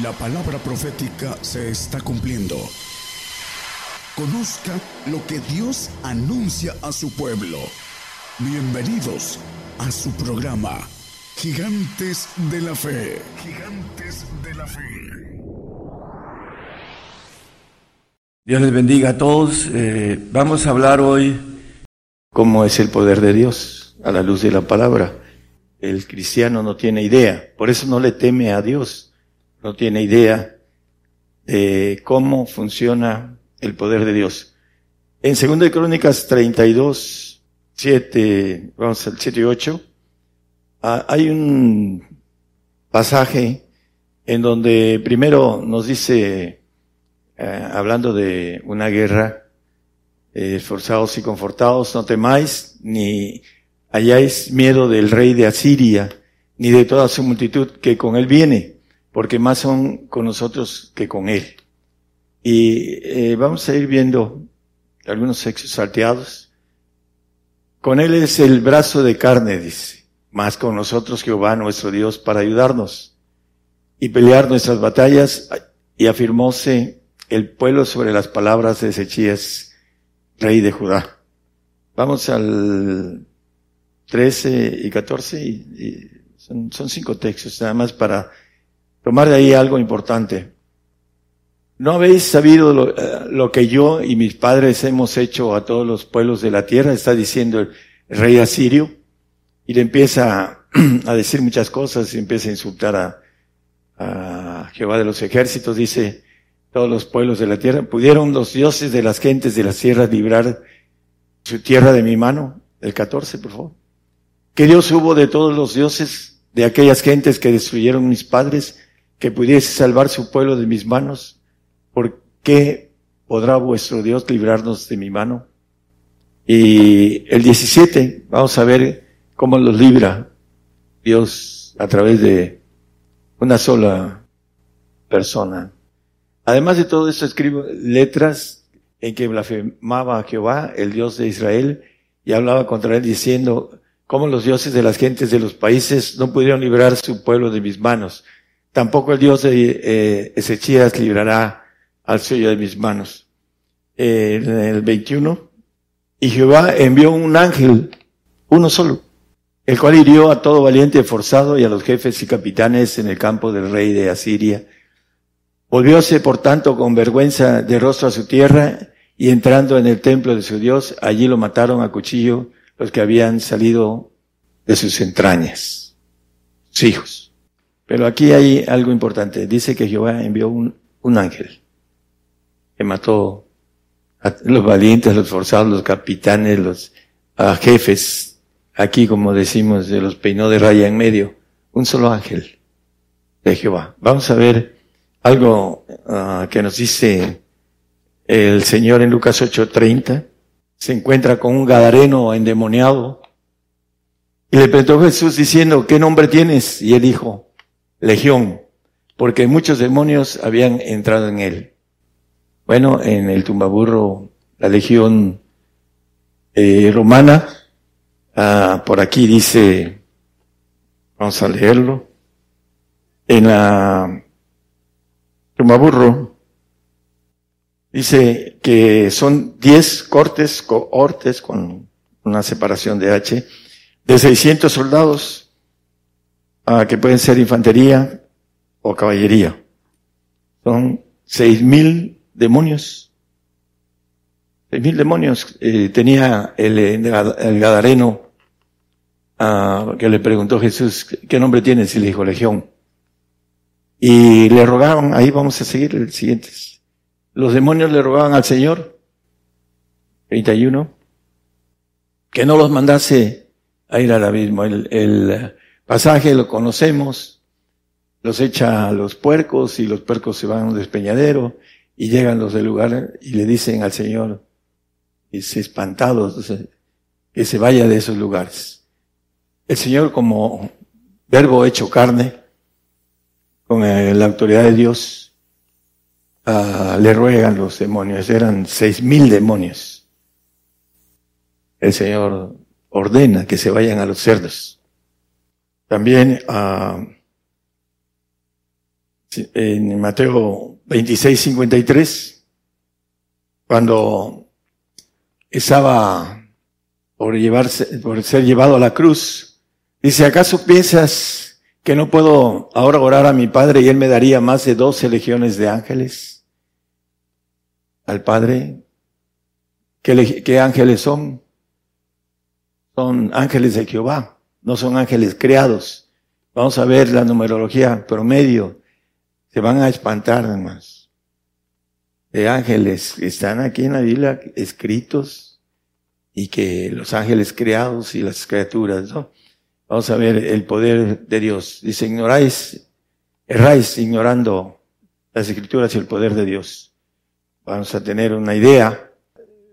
La palabra profética se está cumpliendo. Conozca lo que Dios anuncia a su pueblo. Bienvenidos a su programa, Gigantes de la Fe. Gigantes de la Fe. Dios les bendiga a todos. Eh, vamos a hablar hoy cómo es el poder de Dios a la luz de la palabra. El cristiano no tiene idea, por eso no le teme a Dios no tiene idea de cómo funciona el poder de Dios. En 2 de Crónicas 32, 7, vamos al 7 y 8, ah, hay un pasaje en donde primero nos dice, eh, hablando de una guerra, eh, esforzados y confortados, no temáis, ni hayáis miedo del rey de Asiria, ni de toda su multitud que con él viene porque más son con nosotros que con Él. Y eh, vamos a ir viendo algunos hechos salteados. Con Él es el brazo de carne, dice, más con nosotros Jehová nuestro Dios para ayudarnos y pelear nuestras batallas. Y afirmóse el pueblo sobre las palabras de Ezechías, rey de Judá. Vamos al 13 y 14 y, son, son cinco textos nada más para tomar de ahí algo importante. ¿No habéis sabido lo, eh, lo, que yo y mis padres hemos hecho a todos los pueblos de la tierra? Está diciendo el, rey asirio. Y le empieza a decir muchas cosas y empieza a insultar a, a Jehová de los ejércitos. Dice, todos los pueblos de la tierra, ¿pudieron los dioses de las gentes de las tierras librar su tierra de mi mano? El 14, por favor. ¿Qué Dios hubo de todos los dioses de aquellas gentes que destruyeron mis padres? Que pudiese salvar su pueblo de mis manos, ¿por qué podrá vuestro Dios librarnos de mi mano? Y el 17, vamos a ver cómo los libra Dios a través de una sola persona. Además de todo esto, escribo letras en que blasfemaba a Jehová, el Dios de Israel, y hablaba contra él diciendo, cómo los dioses de las gentes de los países no pudieron librar su pueblo de mis manos. Tampoco el Dios de eh, Ezechías librará al suyo de mis manos. en el 21, y Jehová envió un ángel, uno solo, el cual hirió a todo valiente forzado y a los jefes y capitanes en el campo del rey de Asiria. Volvióse, por tanto, con vergüenza de rostro a su tierra, y entrando en el templo de su Dios, allí lo mataron a cuchillo los que habían salido de sus entrañas, sus hijos. Pero aquí hay algo importante. Dice que Jehová envió un, un ángel que mató a los valientes, los forzados, los capitanes, los jefes. Aquí, como decimos, de los peinó de raya en medio. Un solo ángel de Jehová. Vamos a ver algo ah, que nos dice el Señor en Lucas 8:30. Se encuentra con un gadareno endemoniado. Y le preguntó Jesús diciendo, ¿qué nombre tienes? Y él dijo, legión, porque muchos demonios habían entrado en él. Bueno, en el tumbaburro, la legión eh, romana, ah, por aquí dice, vamos a leerlo, en la tumbaburro, dice que son diez cortes, cohortes con una separación de H, de 600 soldados Ah, que pueden ser infantería o caballería. Son seis mil demonios. Seis mil demonios eh, tenía el, el, Gadareno ah, que le preguntó Jesús, ¿qué nombre tienes? Y le dijo Legión. Y le rogaban, ahí vamos a seguir el siguiente. Los demonios le rogaban al Señor, 31, que no los mandase a ir al abismo. El, el, pasaje lo conocemos, los echa a los puercos y los puercos se van a un despeñadero y llegan los del lugar y le dicen al Señor, y se espantados, que se vaya de esos lugares. El Señor como verbo hecho carne, con eh, la autoridad de Dios, uh, le ruegan los demonios, eran seis mil demonios. El Señor ordena que se vayan a los cerdos. También uh, en Mateo 26, 53, cuando estaba por, llevarse, por ser llevado a la cruz, dice, ¿acaso piensas que no puedo ahora orar a mi Padre y Él me daría más de doce legiones de ángeles? Al Padre, ¿qué, qué ángeles son? Son ángeles de Jehová, no son ángeles creados. Vamos a ver la numerología promedio. Se van a espantar, además. De ángeles que están aquí en la Biblia escritos y que los ángeles creados y las criaturas, ¿no? Vamos a ver el poder de Dios. Dice, ignoráis, erráis ignorando las escrituras y el poder de Dios. Vamos a tener una idea.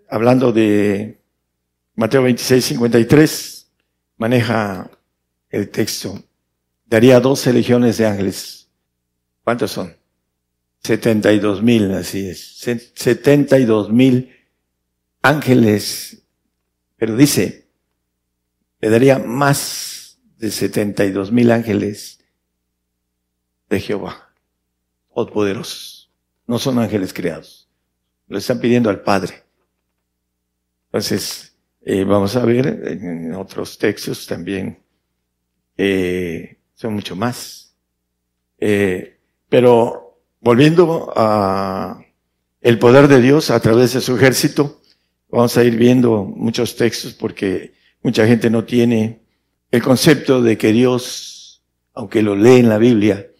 Hablando de Mateo 26, 53, maneja el texto. Daría doce legiones de ángeles. ¿Cuántos son? 72 mil, así es. 72 mil ángeles. Pero dice, le daría más de 72 mil ángeles de Jehová. poderosos. No son ángeles creados. Lo están pidiendo al Padre. Entonces, eh, vamos a ver en otros textos también. Eh, son mucho más. Eh, pero volviendo a el poder de Dios a través de su ejército, vamos a ir viendo muchos textos porque mucha gente no tiene el concepto de que Dios, aunque lo lee en la Biblia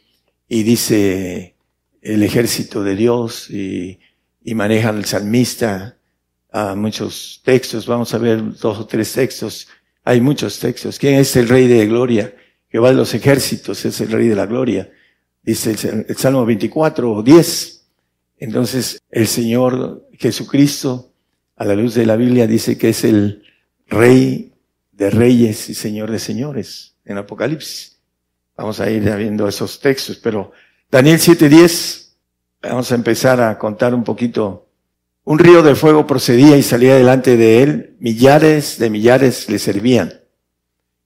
y dice el ejército de Dios y, y manejan el salmista a muchos textos, vamos a ver dos o tres textos, hay muchos textos. ¿Quién es el rey de gloria? Jehová de los ejércitos es el rey de la gloria. Dice el, Salmo 24 10. Entonces el Señor Jesucristo, a la luz de la Biblia, dice que es el rey de reyes y señor de señores en Apocalipsis. Vamos a ir viendo esos textos, pero Daniel 7:10, vamos a empezar a contar un poquito. Un río de fuego procedía y salía delante de él, millares de millares le servían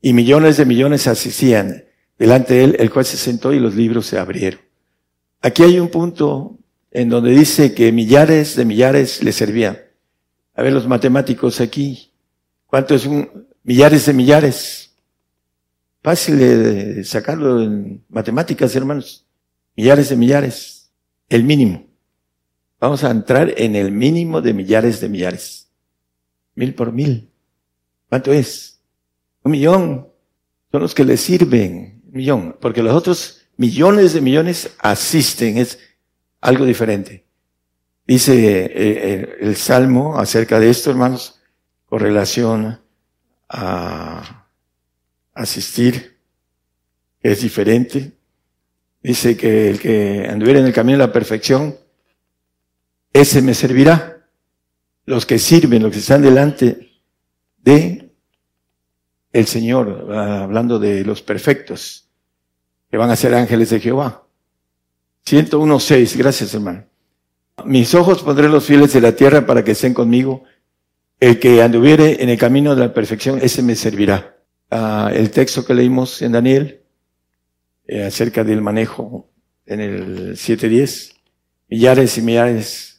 y millones de millones asistían. Delante de él, el cual se sentó y los libros se abrieron. Aquí hay un punto en donde dice que millares de millares le servían. A ver los matemáticos aquí. ¿Cuánto es un millares de millares? Fácil de sacarlo en matemáticas, hermanos. Millares de millares. El mínimo. Vamos a entrar en el mínimo de millares de millares. Mil por mil. ¿Cuánto es? Un millón son los que le sirven, un millón, porque los otros millones de millones asisten, es algo diferente. Dice eh, eh, el Salmo acerca de esto, hermanos, con relación a asistir, es diferente. Dice que el que anduviera en el camino de la perfección, ese me servirá. Los que sirven, los que están delante de el Señor, hablando de los perfectos, que van a ser ángeles de Jehová. 101.6, gracias hermano. Mis ojos pondré los fieles de la tierra para que estén conmigo. El que anduviere en el camino de la perfección, ese me servirá. Ah, el texto que leímos en Daniel, eh, acerca del manejo en el 7.10, millares y millares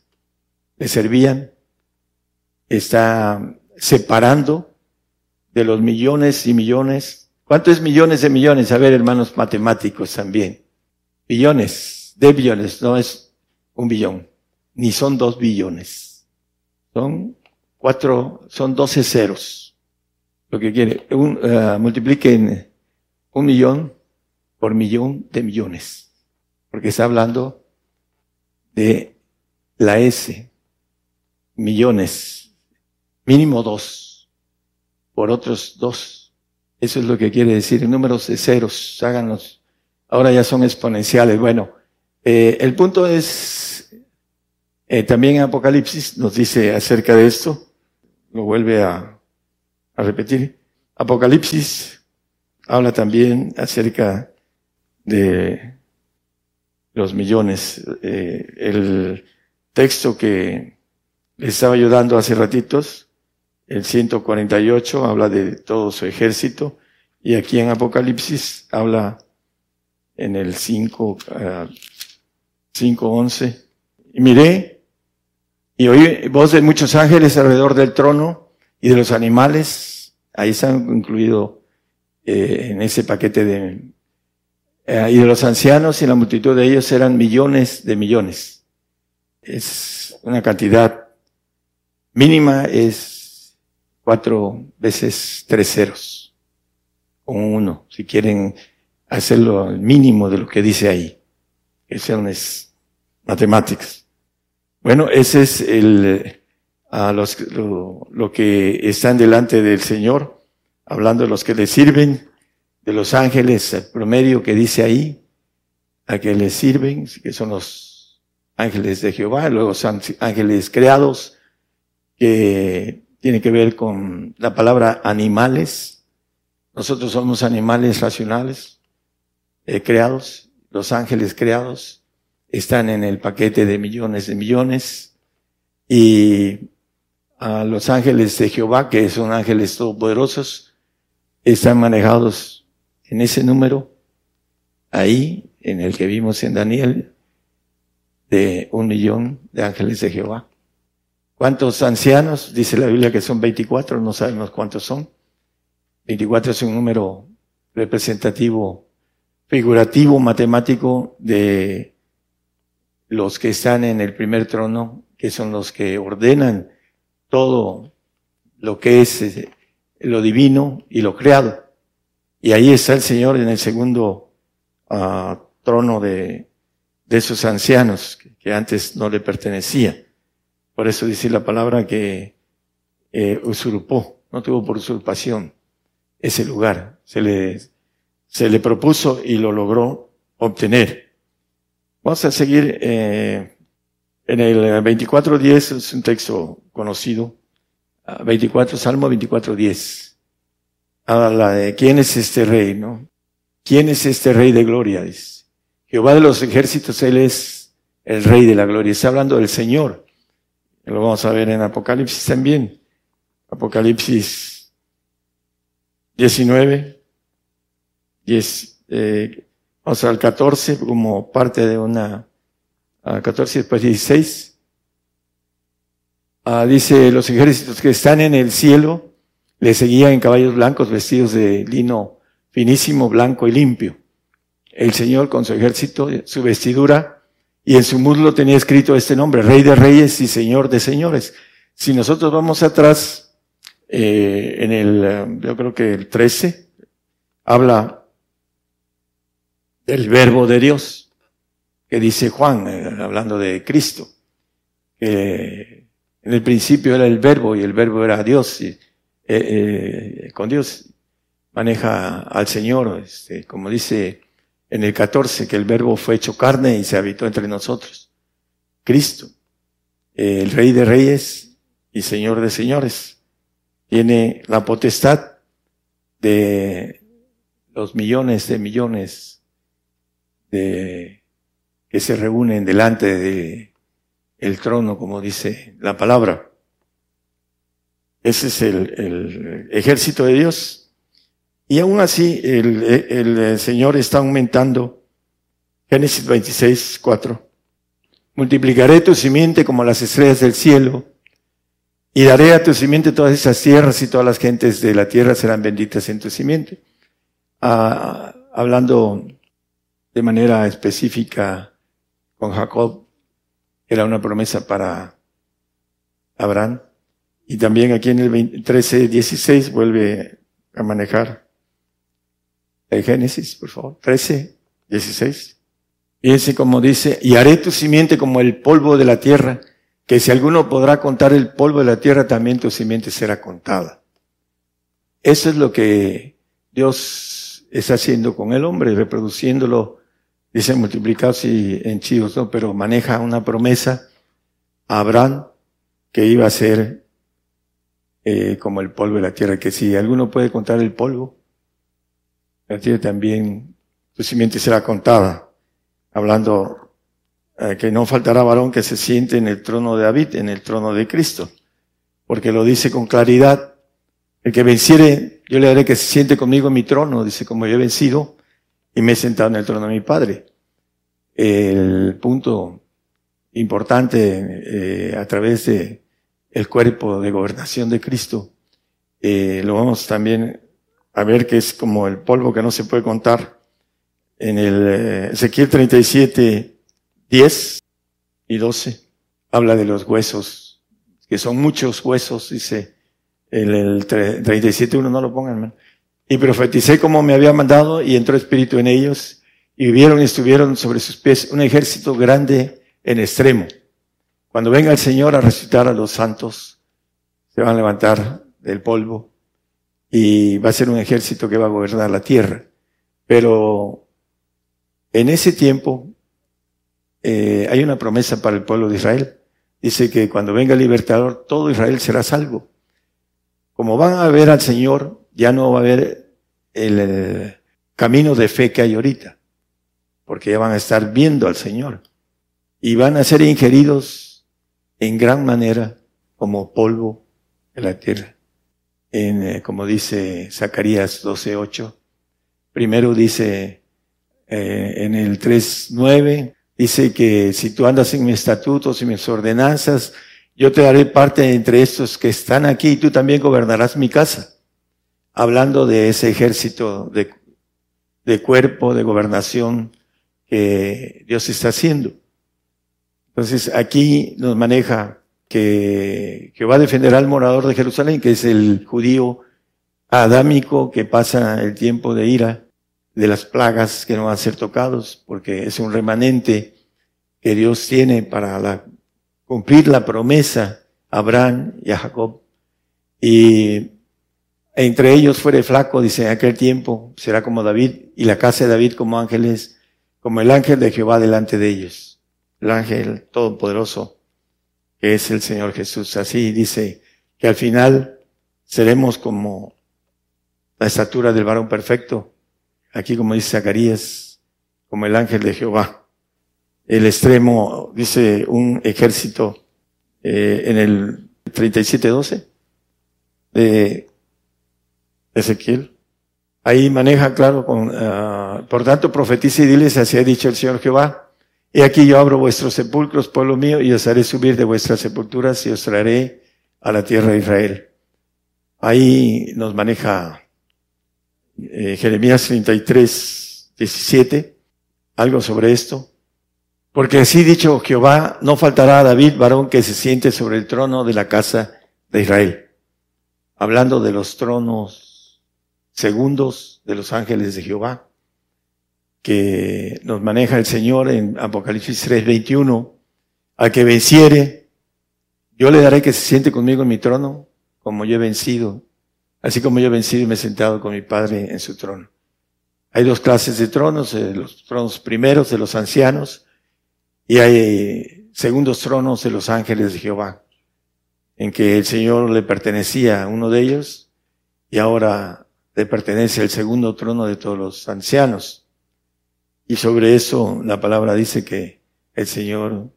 le servían, está separando de los millones y millones. ¿Cuánto es millones de millones? A ver, hermanos matemáticos también. Billones, de billones, no es un billón, ni son dos billones. Son cuatro, son doce ceros. Lo que quiere, uh, multipliquen un millón por millón de millones. Porque está hablando de la S. Millones. Mínimo dos por otros dos. Eso es lo que quiere decir. Números de ceros, háganlos. Ahora ya son exponenciales. Bueno, eh, el punto es, eh, también Apocalipsis nos dice acerca de esto, lo vuelve a, a repetir. Apocalipsis habla también acerca de los millones. Eh, el texto que estaba ayudando hace ratitos, el 148 habla de todo su ejército y aquí en Apocalipsis habla en el 5, ah, 5.11. Y miré y oí voz de muchos ángeles alrededor del trono y de los animales. Ahí están incluidos eh, en ese paquete de... Eh, y de los ancianos y la multitud de ellos eran millones de millones. Es una cantidad mínima, es cuatro veces tres ceros. O uno, si quieren hacerlo al mínimo de lo que dice ahí. Eso es matemáticas. Bueno, ese es el, a los, lo, lo, que están delante del Señor, hablando de los que le sirven, de los ángeles, el promedio que dice ahí, a que le sirven, que son los ángeles de Jehová, luego son ángeles creados, que tiene que ver con la palabra animales. Nosotros somos animales racionales, eh, creados, los ángeles creados están en el paquete de millones de millones y a los ángeles de Jehová, que son ángeles todopoderosos, están manejados en ese número, ahí, en el que vimos en Daniel, de un millón de ángeles de Jehová. ¿Cuántos ancianos? Dice la Biblia que son 24, no sabemos cuántos son. 24 es un número representativo figurativo matemático de los que están en el primer trono, que son los que ordenan todo lo que es eh, lo divino y lo creado. Y ahí está el Señor en el segundo uh, trono de, de esos ancianos que, antes no le pertenecía. Por eso dice la palabra que eh, usurpó, no tuvo por usurpación ese lugar. Se le se le propuso y lo logró obtener. Vamos a seguir eh, en el 24.10, es un texto conocido. 24, ah, Salmo 24.10. Habla de quién es este rey, ¿no? ¿Quién es este rey de gloria? Dice. Jehová de los ejércitos, Él es el rey de la gloria. Está hablando del Señor. Lo vamos a ver en Apocalipsis también. Apocalipsis 19. Y es, eh, vamos al 14 como parte de una, a 14 después 16. Ah, dice, los ejércitos que están en el cielo le seguían en caballos blancos vestidos de lino finísimo, blanco y limpio. El Señor con su ejército, su vestidura, y en su muslo tenía escrito este nombre, Rey de Reyes y Señor de Señores. Si nosotros vamos atrás, eh, en el, yo creo que el 13, habla del verbo de Dios, que dice Juan, eh, hablando de Cristo, que en el principio era el verbo y el verbo era Dios, y, eh, eh, con Dios maneja al Señor, este, como dice en el 14, que el verbo fue hecho carne y se habitó entre nosotros. Cristo, el Rey de Reyes y Señor de Señores, tiene la potestad de los millones de millones que se reúnen delante de el trono, como dice la palabra. Ese es el, ejército de Dios. Y aún así el, el, Señor está aumentando. Génesis 26, 4. Multiplicaré tu simiente como las estrellas del cielo y daré a tu simiente todas esas tierras y todas las gentes de la tierra serán benditas en tu simiente. Ah, hablando de manera específica con Jacob, era una promesa para Abraham. Y también aquí en el 13, 16 vuelve a manejar Génesis, por favor. 13, 16. Fíjense como dice, y haré tu simiente como el polvo de la tierra, que si alguno podrá contar el polvo de la tierra, también tu simiente será contada. Eso es lo que Dios está haciendo con el hombre, reproduciéndolo dice multiplicados y henchidos, ¿no? Pero maneja una promesa a Abraham que iba a ser eh, como el polvo de la tierra, que si alguno puede contar el polvo, tierra también, su simiente será contada, hablando eh, que no faltará varón que se siente en el trono de David, en el trono de Cristo, porque lo dice con claridad, el que venciere, yo le haré que se siente conmigo en mi trono, dice, como yo he vencido, y me he sentado en el trono de mi Padre. el punto importante eh, a través de el cuerpo de gobernación de Cristo, eh, lo vamos también a ver que es como el polvo que no se puede contar. En el eh, Ezequiel 37, 10 y 12, habla de los huesos, que son muchos huesos, dice el, el 37, uno no lo pongan. Y profeticé como me había mandado y entró espíritu en ellos y vivieron y estuvieron sobre sus pies un ejército grande en extremo. Cuando venga el Señor a resucitar a los santos, se van a levantar del polvo y va a ser un ejército que va a gobernar la tierra. Pero en ese tiempo eh, hay una promesa para el pueblo de Israel. Dice que cuando venga el libertador, todo Israel será salvo. Como van a ver al Señor, ya no va a haber el camino de fe que hay ahorita, porque ya van a estar viendo al Señor y van a ser ingeridos en gran manera como polvo de la tierra. En, eh, como dice Zacarías 12.8. Primero dice eh, en el 3.9, dice que si tú andas en mis estatutos y mis ordenanzas, yo te daré parte entre estos que están aquí y tú también gobernarás mi casa hablando de ese ejército de, de cuerpo, de gobernación que Dios está haciendo. Entonces aquí nos maneja que, va a defender al morador de Jerusalén, que es el judío adámico que pasa el tiempo de ira, de las plagas que no van a ser tocados, porque es un remanente que Dios tiene para cumplir la promesa a Abraham y a Jacob. Y entre ellos fuere flaco, dice, en aquel tiempo será como David y la casa de David como ángeles, como el ángel de Jehová delante de ellos. El ángel todopoderoso es el Señor Jesús. Así dice que al final seremos como la estatura del varón perfecto. Aquí como dice Zacarías, como el ángel de Jehová. El extremo, dice un ejército eh, en el 37.12 de Ezequiel. Ahí maneja, claro, con, uh, por tanto, profetiza y diles, así ha dicho el Señor Jehová. Y aquí yo abro vuestros sepulcros, pueblo mío, y os haré subir de vuestras sepulturas y os traeré a la tierra de Israel. Ahí nos maneja eh, Jeremías 33, 17, algo sobre esto. Porque así dicho Jehová, no faltará a David, varón que se siente sobre el trono de la casa de Israel. Hablando de los tronos segundos de los ángeles de Jehová, que nos maneja el Señor en Apocalipsis 3:21, al que venciere, yo le daré que se siente conmigo en mi trono, como yo he vencido, así como yo he vencido y me he sentado con mi Padre en su trono. Hay dos clases de tronos, eh, los tronos primeros de los ancianos y hay segundos tronos de los ángeles de Jehová, en que el Señor le pertenecía a uno de ellos y ahora le pertenece el segundo trono de todos los ancianos. Y sobre eso la palabra dice que el Señor,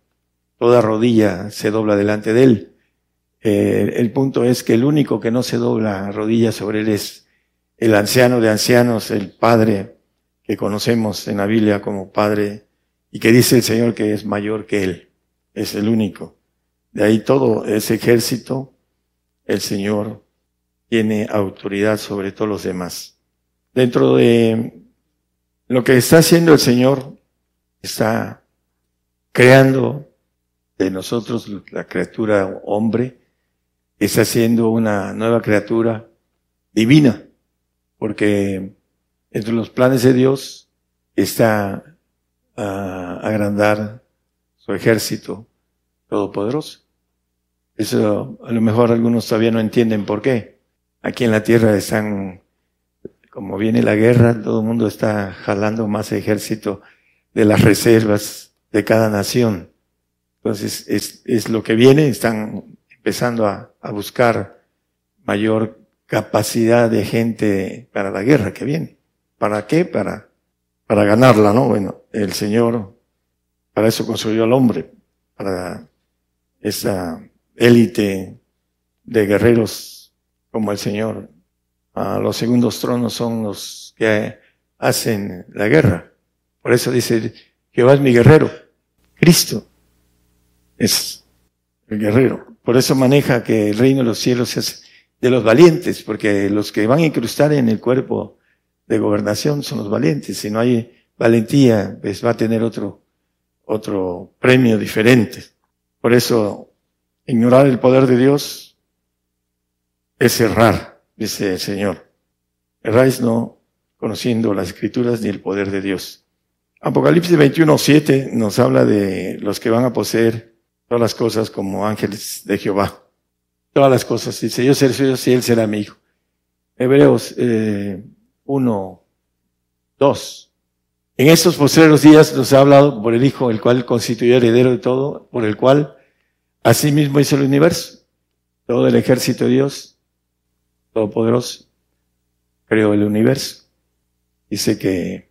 toda rodilla se dobla delante de Él. Eh, el punto es que el único que no se dobla rodilla sobre Él es el anciano de ancianos, el Padre que conocemos en la Biblia como Padre y que dice el Señor que es mayor que Él. Es el único. De ahí todo ese ejército, el Señor tiene autoridad sobre todos los demás. Dentro de lo que está haciendo el Señor, está creando de nosotros la criatura hombre, está haciendo una nueva criatura divina, porque entre los planes de Dios está a agrandar su ejército todopoderoso. Eso a lo mejor algunos todavía no entienden por qué. Aquí en la tierra están, como viene la guerra, todo el mundo está jalando más ejército de las reservas de cada nación. Entonces, es, es lo que viene, están empezando a, a buscar mayor capacidad de gente para la guerra que viene. ¿Para qué? Para, para ganarla, ¿no? Bueno, el Señor para eso construyó al hombre, para esa élite de guerreros como el Señor. Ah, los segundos tronos son los que hacen la guerra. Por eso dice Jehová es mi guerrero. Cristo es el guerrero. Por eso maneja que el reino de los cielos es de los valientes, porque los que van a incrustar en el cuerpo de gobernación son los valientes. Si no hay valentía, pues va a tener otro, otro premio diferente. Por eso, ignorar el poder de Dios es errar, dice el Señor. Erráis no conociendo las escrituras ni el poder de Dios. Apocalipsis 21, 7 nos habla de los que van a poseer todas las cosas como ángeles de Jehová. Todas las cosas. Dice, yo seré suyo y él será mi hijo. Hebreos eh, 1, 2. En estos postreros días nos ha hablado por el Hijo, el cual constituyó heredero de todo, por el cual asimismo hizo el universo. Todo el ejército de Dios, todopoderoso, creó el universo. Dice que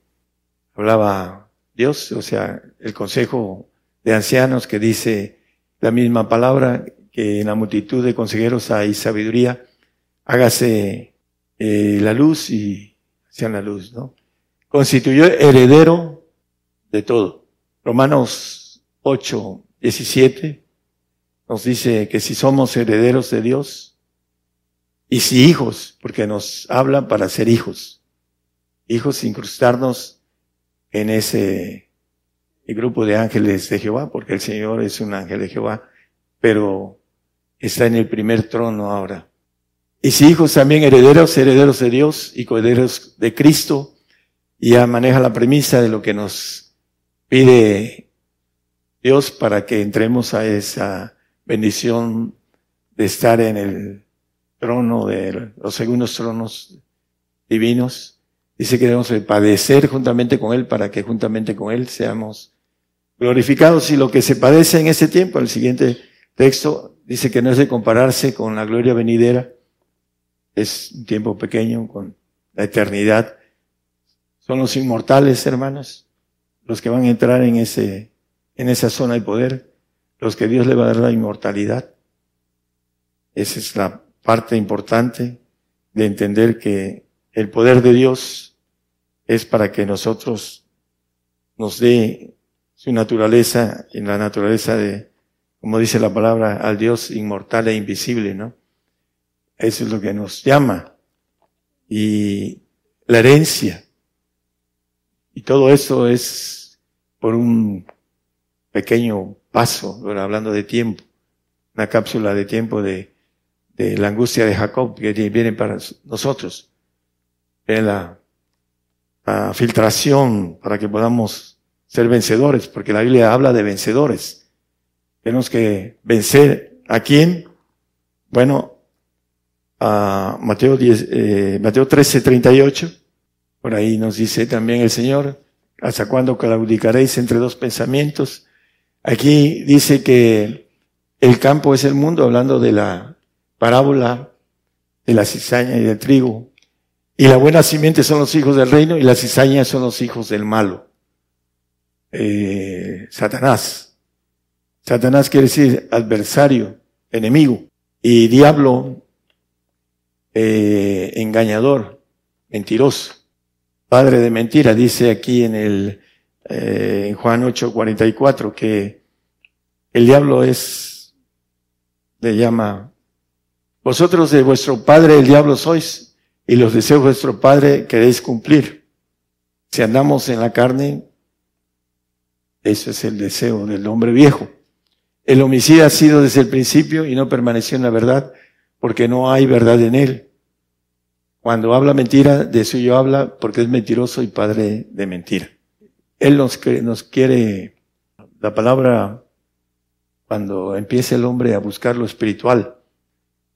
hablaba Dios, o sea, el consejo de ancianos que dice la misma palabra, que en la multitud de consejeros hay sabiduría, hágase eh, la luz y sea la luz, ¿no? Constituyó heredero de todo. Romanos 8, 17 nos dice que si somos herederos de Dios y si hijos, porque nos hablan para ser hijos, hijos incrustarnos en ese grupo de ángeles de Jehová, porque el Señor es un ángel de Jehová, pero está en el primer trono ahora. Y si hijos también herederos, herederos de Dios y coherederos de Cristo, ya maneja la premisa de lo que nos pide Dios para que entremos a esa bendición de estar en el trono de los segundos tronos divinos. Dice que debemos padecer juntamente con Él para que juntamente con Él seamos glorificados. Y lo que se padece en este tiempo, el siguiente texto dice que no es de compararse con la gloria venidera. Es un tiempo pequeño con la eternidad. Son los inmortales, hermanos, los que van a entrar en ese, en esa zona de poder, los que Dios le va a dar la inmortalidad. Esa es la parte importante de entender que el poder de Dios es para que nosotros nos dé su naturaleza y la naturaleza de, como dice la palabra, al Dios inmortal e invisible, ¿no? Eso es lo que nos llama. Y la herencia y todo eso es por un pequeño paso, hablando de tiempo, una cápsula de tiempo de, de la angustia de Jacob que viene para nosotros. La, la filtración para que podamos ser vencedores, porque la Biblia habla de vencedores. Tenemos que vencer a quién? Bueno, a Mateo, 10, eh, Mateo 13, 38 por ahí nos dice también el Señor, ¿hasta cuándo claudicaréis entre dos pensamientos? Aquí dice que el campo es el mundo, hablando de la parábola de la cizaña y del trigo. Y la buena simiente son los hijos del reino y la cizaña son los hijos del malo. Eh, Satanás. Satanás quiere decir adversario, enemigo. Y diablo, eh, engañador, mentiroso padre de mentira. Dice aquí en el eh, en Juan 8:44 que el diablo es, le llama, vosotros de vuestro padre el diablo sois y los deseos de vuestro padre queréis cumplir. Si andamos en la carne, ese es el deseo del hombre viejo. El homicida ha sido desde el principio y no permaneció en la verdad porque no hay verdad en él. Cuando habla mentira, de suyo habla porque es mentiroso y padre de mentira. Él nos, nos quiere, la palabra, cuando empieza el hombre a buscar lo espiritual,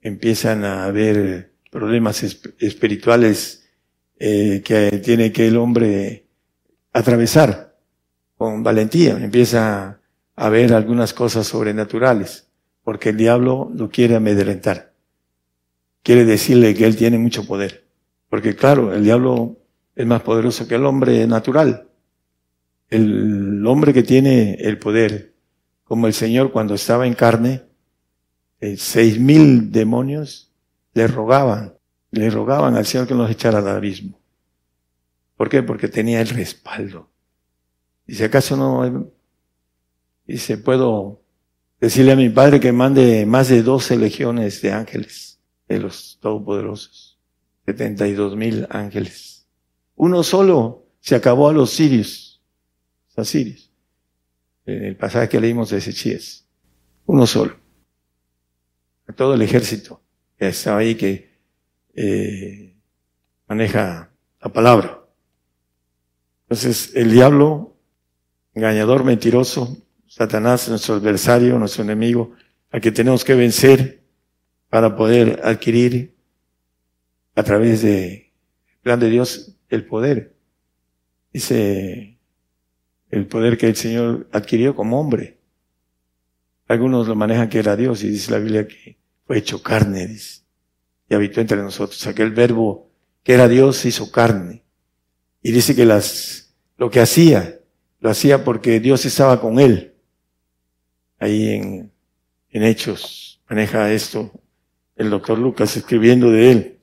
empiezan a haber problemas espirituales eh, que tiene que el hombre atravesar con valentía. Empieza a ver algunas cosas sobrenaturales, porque el diablo lo quiere amedrentar quiere decirle que él tiene mucho poder. Porque claro, el diablo es más poderoso que el hombre natural. El hombre que tiene el poder, como el Señor cuando estaba en carne, seis mil demonios le rogaban, le rogaban al Señor que los echara al abismo. ¿Por qué? Porque tenía el respaldo. Dice, ¿acaso no? Dice, puedo decirle a mi padre que mande más de 12 legiones de ángeles, de los todopoderosos. 72 mil ángeles. Uno solo se acabó a los sirios, los sirios. En el pasaje que leímos de Ezechiel. Uno solo. Todo el ejército que estaba ahí que eh, maneja la palabra. Entonces, el diablo, engañador, mentiroso, Satanás, nuestro adversario, nuestro enemigo, al que tenemos que vencer para poder adquirir a través del plan de Dios el poder. Dice el poder que el Señor adquirió como hombre. Algunos lo manejan que era Dios y dice la Biblia que hecho carne, dice, y habitó entre nosotros. Aquel verbo que era Dios hizo carne. Y dice que las, lo que hacía, lo hacía porque Dios estaba con él. Ahí en, en Hechos maneja esto el doctor Lucas escribiendo de él,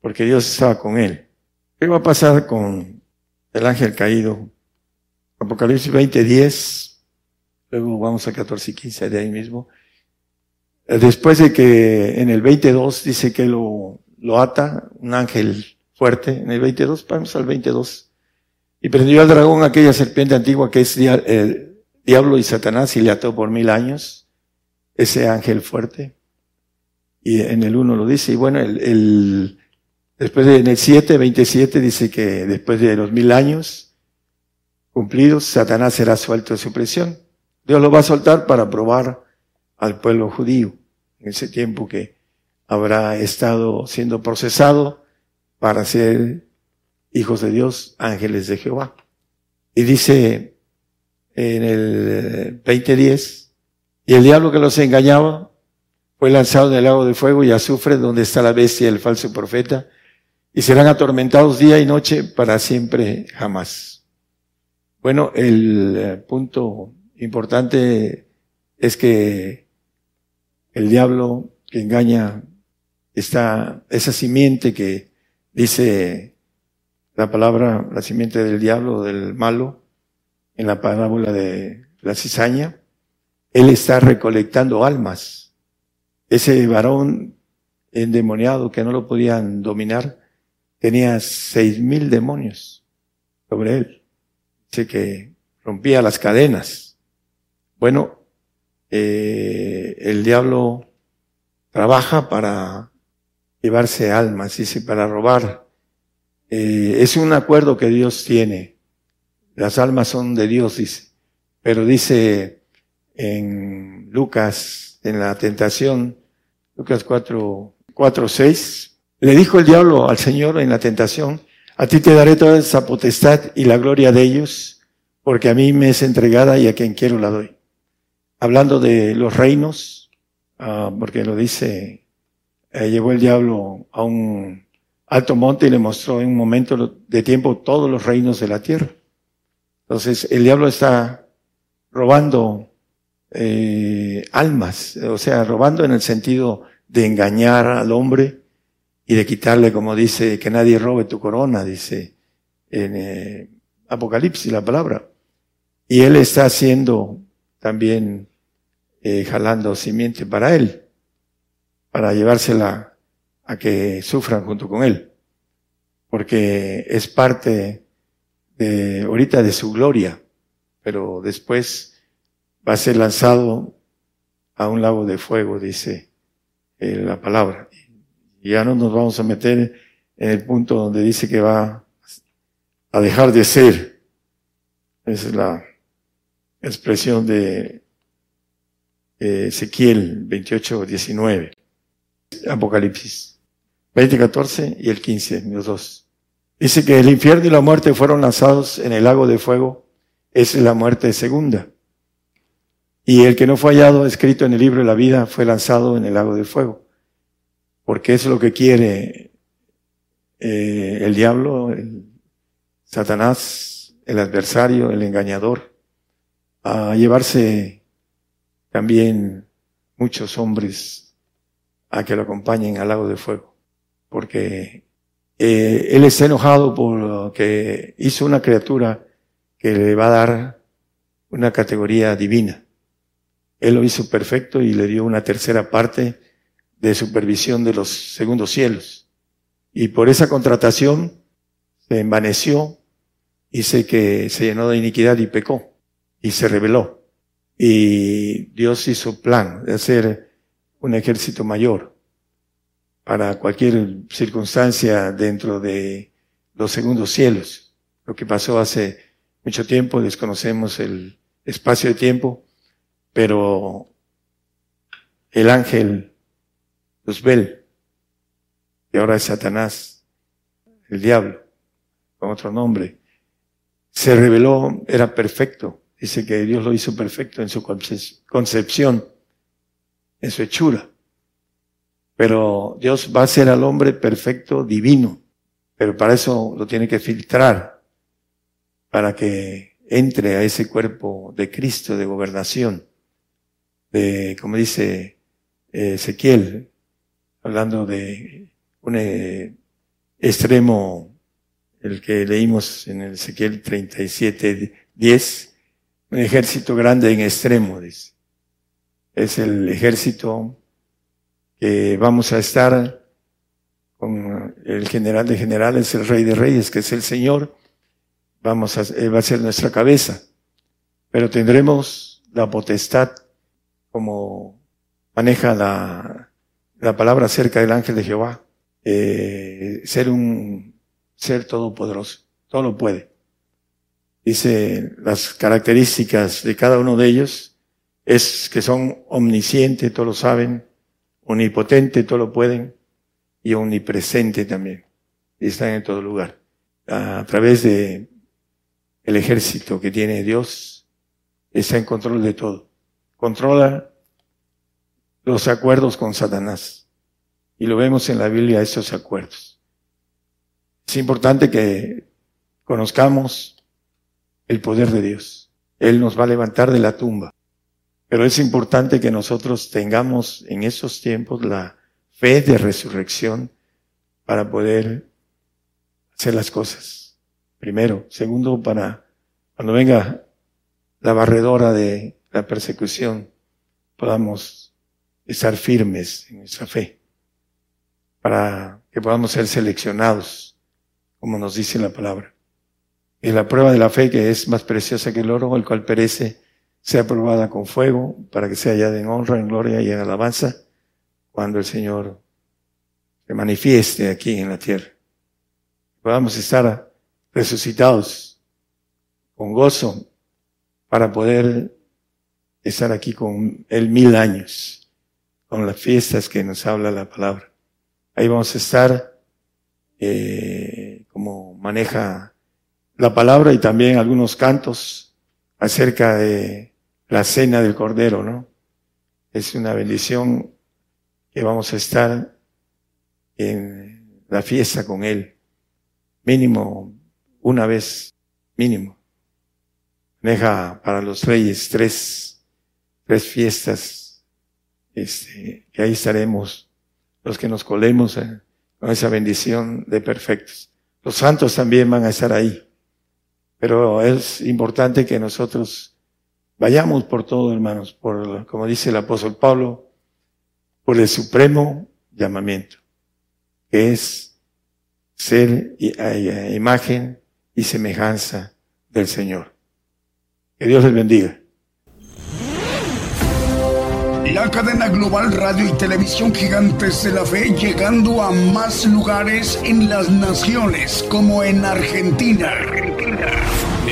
porque Dios estaba con él. ¿Qué va a pasar con el ángel caído? Apocalipsis 20, 10, luego vamos a 14 y 15 de ahí mismo. Después de que en el 22 dice que lo, lo ata un ángel fuerte, en el 22, vamos al 22. Y prendió al dragón aquella serpiente antigua que es el diablo y Satanás y le ató por mil años, ese ángel fuerte. Y en el 1 lo dice, y bueno, el, el después de, en el 7, 27 dice que después de los mil años cumplidos, Satanás será suelto de su prisión. Dios lo va a soltar para probar al pueblo judío en ese tiempo que habrá estado siendo procesado para ser hijos de Dios, ángeles de Jehová. Y dice en el 2010, y el diablo que los engañaba fue lanzado en el lago de fuego y azufre donde está la bestia el falso profeta, y serán atormentados día y noche para siempre jamás. Bueno, el eh, punto importante es que el diablo que engaña está, esa simiente que Dice la palabra, la simiente del diablo, del malo, en la parábola de la cizaña. Él está recolectando almas. Ese varón endemoniado que no lo podían dominar tenía seis mil demonios sobre él. Dice que rompía las cadenas. Bueno, eh, el diablo trabaja para llevarse almas, dice, para robar. Eh, es un acuerdo que Dios tiene. Las almas son de Dios, dice. Pero dice en Lucas, en la tentación, Lucas 4, 4, 6, le dijo el diablo al Señor en la tentación, a ti te daré toda esa potestad y la gloria de ellos, porque a mí me es entregada y a quien quiero la doy. Hablando de los reinos, ah, porque lo dice eh, llevó el diablo a un alto monte y le mostró en un momento de tiempo todos los reinos de la tierra. Entonces, el diablo está robando eh, almas, o sea, robando en el sentido de engañar al hombre y de quitarle, como dice, que nadie robe tu corona, dice en eh, Apocalipsis la palabra. Y él está haciendo también, eh, jalando simiente para él para llevársela a que sufran junto con él, porque es parte de ahorita de su gloria, pero después va a ser lanzado a un lago de fuego, dice eh, la palabra. Ya no nos vamos a meter en el punto donde dice que va a dejar de ser. Esa es la expresión de Ezequiel 28, 19. Apocalipsis 20, 14 y el 15, los dos. Dice que el infierno y la muerte fueron lanzados en el lago de fuego. Es la muerte segunda. Y el que no fue hallado escrito en el libro de la vida fue lanzado en el lago de fuego. Porque es lo que quiere eh, el diablo, el Satanás, el adversario, el engañador, a llevarse también muchos hombres a que lo acompañen al lago de fuego. Porque eh, Él está enojado porque hizo una criatura que le va a dar una categoría divina. Él lo hizo perfecto y le dio una tercera parte de supervisión de los segundos cielos. Y por esa contratación se envaneció, dice que se llenó de iniquidad y pecó y se rebeló. Y Dios hizo plan de hacer un ejército mayor para cualquier circunstancia dentro de los segundos cielos. Lo que pasó hace mucho tiempo, desconocemos el espacio de tiempo, pero el ángel Luzbel, y ahora es Satanás, el diablo, con otro nombre, se reveló, era perfecto. Dice que Dios lo hizo perfecto en su concepción, en su hechura. Pero Dios va a ser al hombre perfecto, divino. Pero para eso lo tiene que filtrar, para que entre a ese cuerpo de Cristo de gobernación, de, como dice eh, Ezequiel, hablando de un eh, extremo, el que leímos en el Ezequiel 37, 10, un ejército grande en extremo, dice. Es el ejército que vamos a estar con el general de generales, el rey de reyes, que es el Señor. Vamos a, va a ser nuestra cabeza. Pero tendremos la potestad como maneja la, la palabra acerca del ángel de Jehová, eh, ser un ser todopoderoso, todo lo puede. Dice las características de cada uno de ellos es que son omniscientes, todos lo saben, omnipotente, todo lo pueden, y omnipresente también. Y están en todo lugar. A través de el ejército que tiene Dios, está en control de todo. Controla los acuerdos con Satanás. Y lo vemos en la Biblia, esos acuerdos. Es importante que conozcamos el poder de Dios. Él nos va a levantar de la tumba. Pero es importante que nosotros tengamos en esos tiempos la fe de resurrección para poder hacer las cosas. Primero. Segundo, para cuando venga la barredora de la persecución, podamos estar firmes en nuestra fe, para que podamos ser seleccionados, como nos dice la palabra. Y la prueba de la fe que es más preciosa que el oro, el cual perece, sea probada con fuego, para que sea hallada en honra, en gloria y en alabanza, cuando el Señor se manifieste aquí en la tierra. Podamos estar resucitados con gozo para poder estar aquí con Él mil años, con las fiestas que nos habla la palabra. Ahí vamos a estar eh, como maneja la palabra y también algunos cantos acerca de la cena del Cordero, ¿no? Es una bendición que vamos a estar en la fiesta con Él, mínimo una vez, mínimo. Deja para los reyes tres, tres fiestas, este, que ahí estaremos los que nos colemos eh, con esa bendición de perfectos. Los santos también van a estar ahí, pero es importante que nosotros Vayamos por todo, hermanos, por, como dice el apóstol Pablo, por el supremo llamamiento, que es ser imagen y semejanza del Señor. Que Dios les bendiga. La cadena global radio y televisión gigantes de la fe llegando a más lugares en las naciones como en Argentina. Argentina.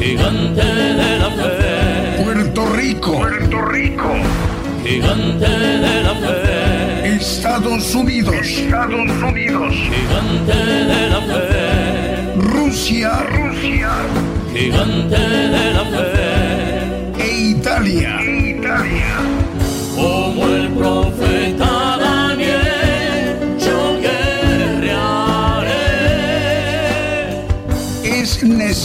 gigante de la fe. Puerto Rico, Puerto Rico, gigante de la fe. Estados Unidos, Estados Unidos, gigante de la fe. Rusia, Rusia, gigante de la fe. E Italia, e Italia, como el profeta.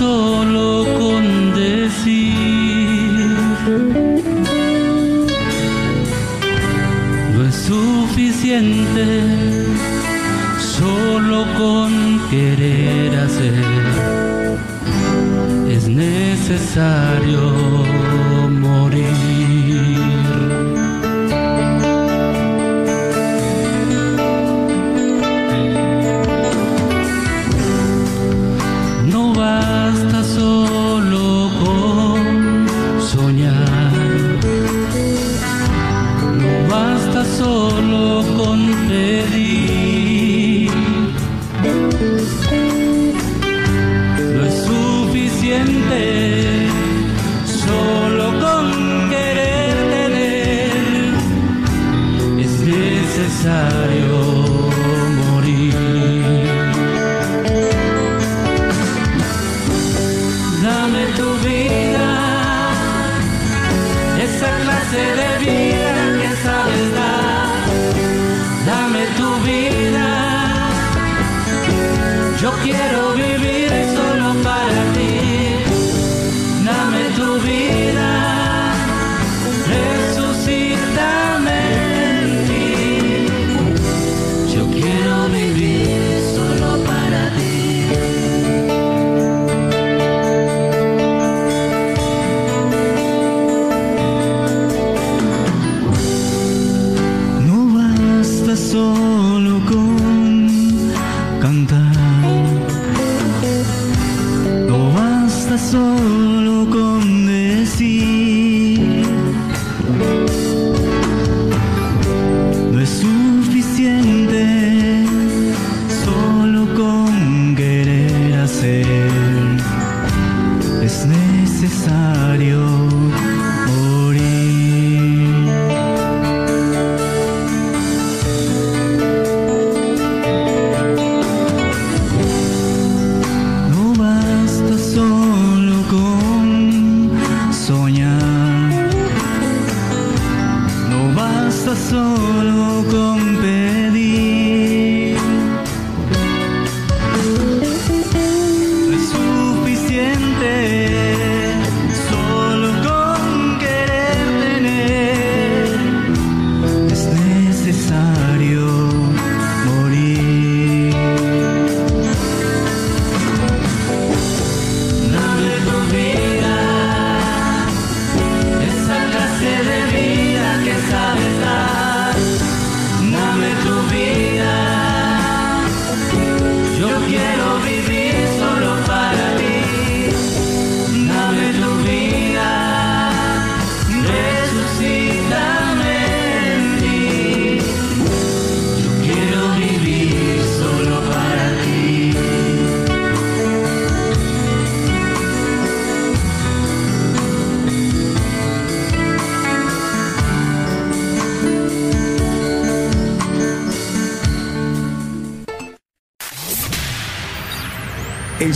morir.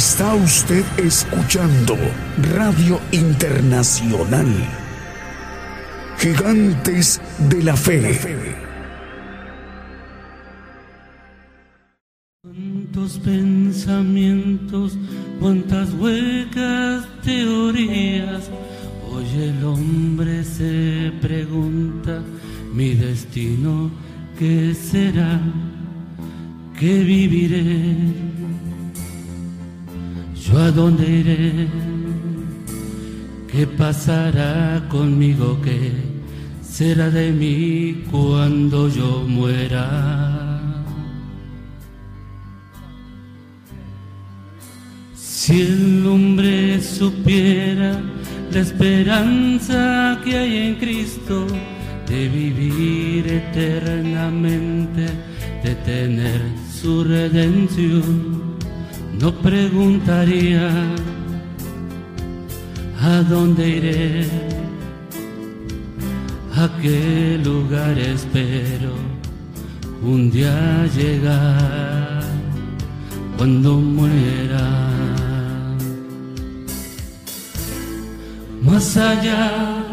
Está usted escuchando Radio Internacional. Gigantes de la Fe. Cuántos pensamientos, cuántas huecas teorías. Hoy el hombre se pregunta, mi destino, ¿qué será? ¿Qué viviré? dónde iré, qué pasará conmigo, qué será de mí cuando yo muera. Si el hombre supiera la esperanza que hay en Cristo de vivir eternamente, de tener su redención no preguntaría a dónde iré, a qué lugar espero un día llegar cuando muera. Más allá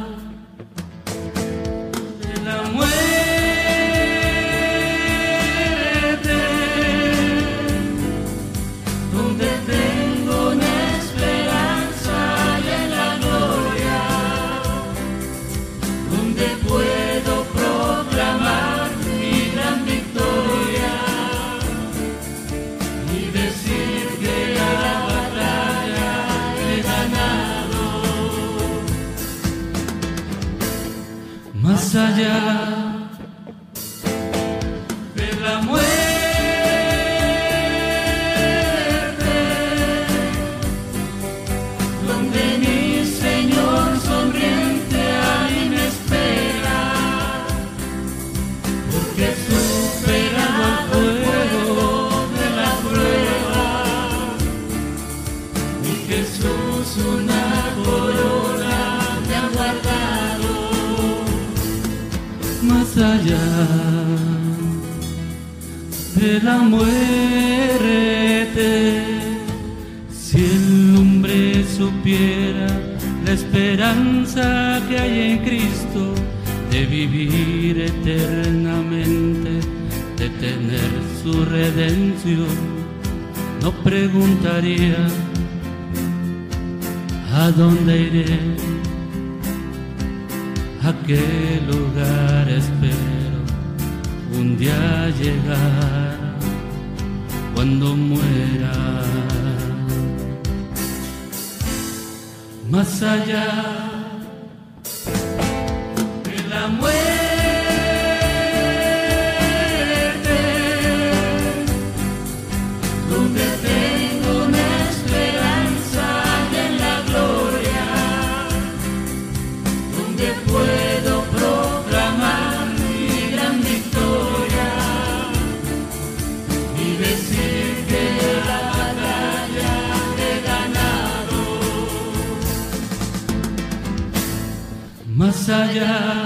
allá de la muerte. Si el hombre supiera la esperanza que hay en Cristo de vivir eternamente, de tener su redención, no preguntaría a dónde iré, a qué lugar estoy algún día llegar cuando muera. Más allá saja.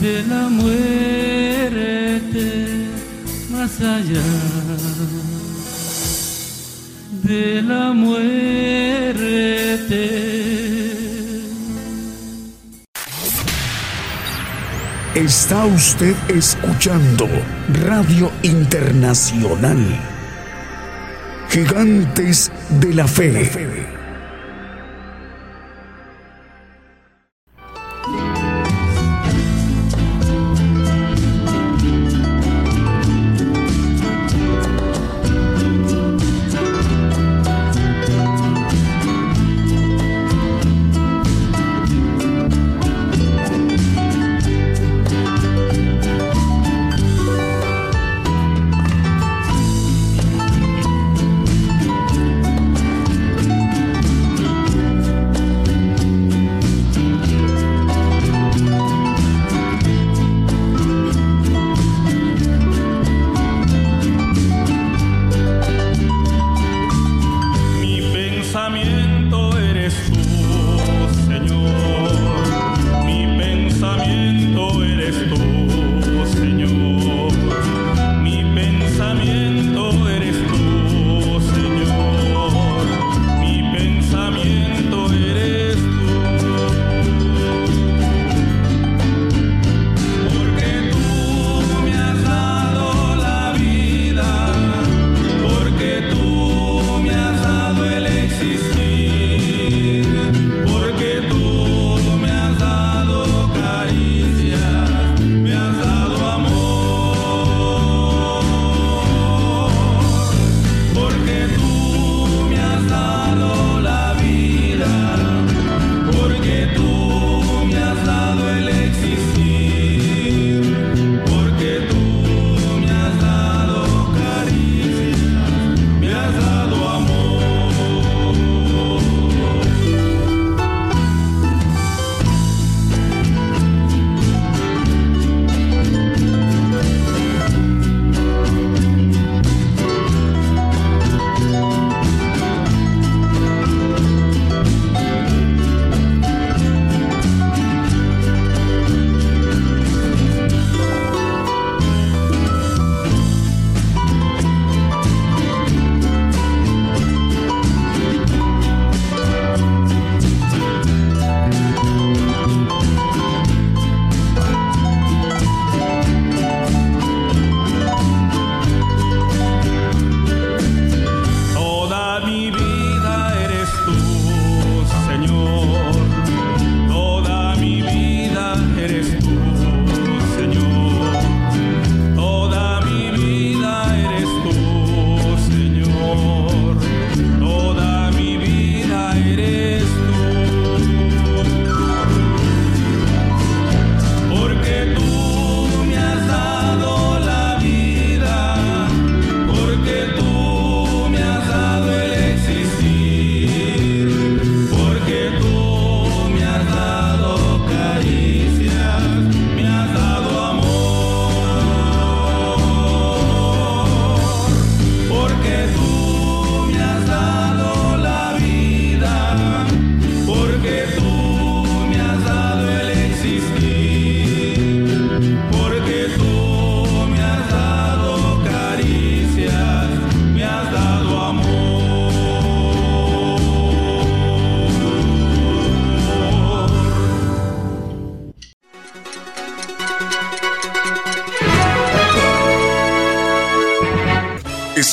de la muerte, más allá de la muerte. Está usted escuchando Radio Internacional, Gigantes de la Fe.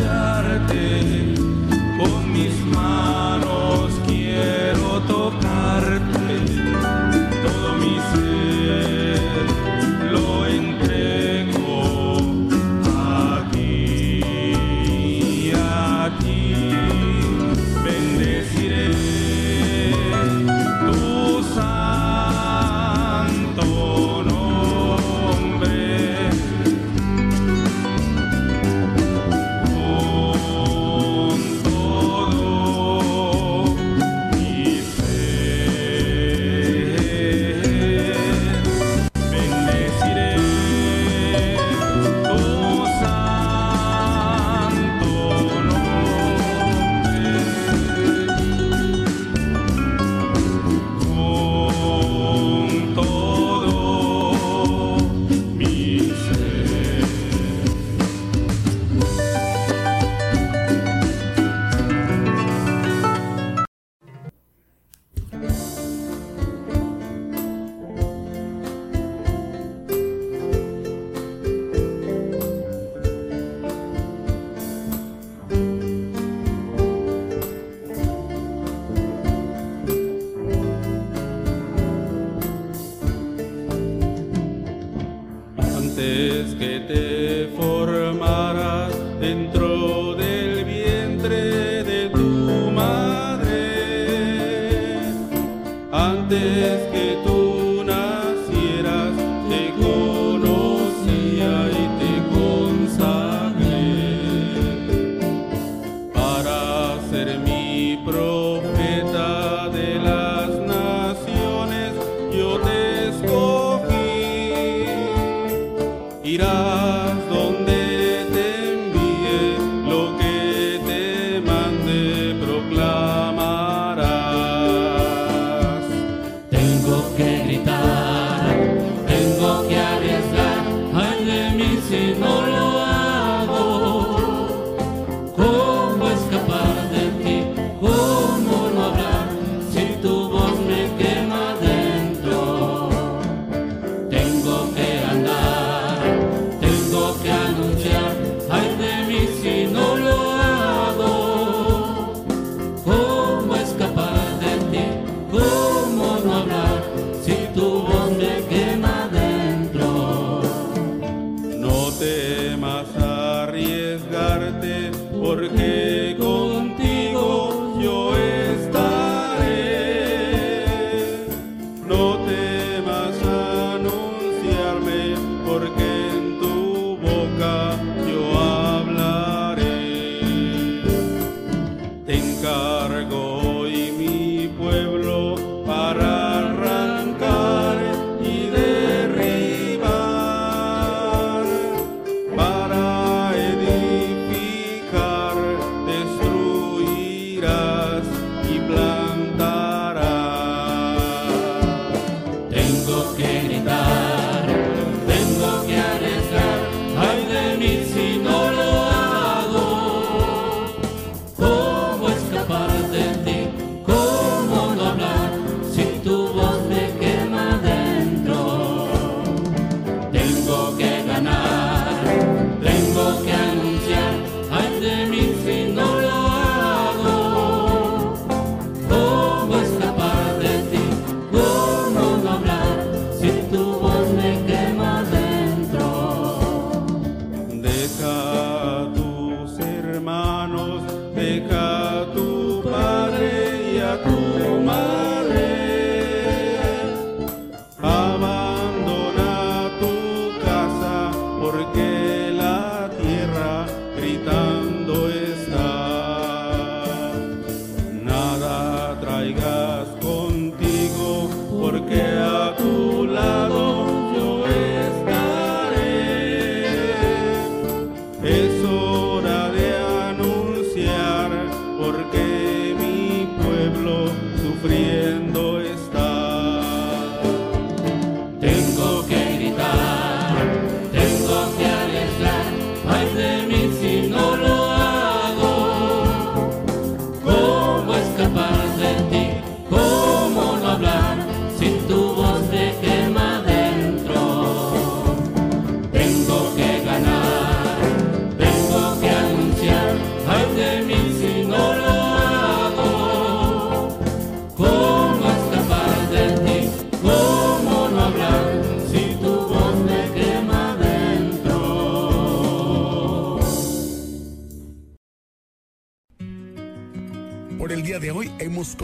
lasciarti pro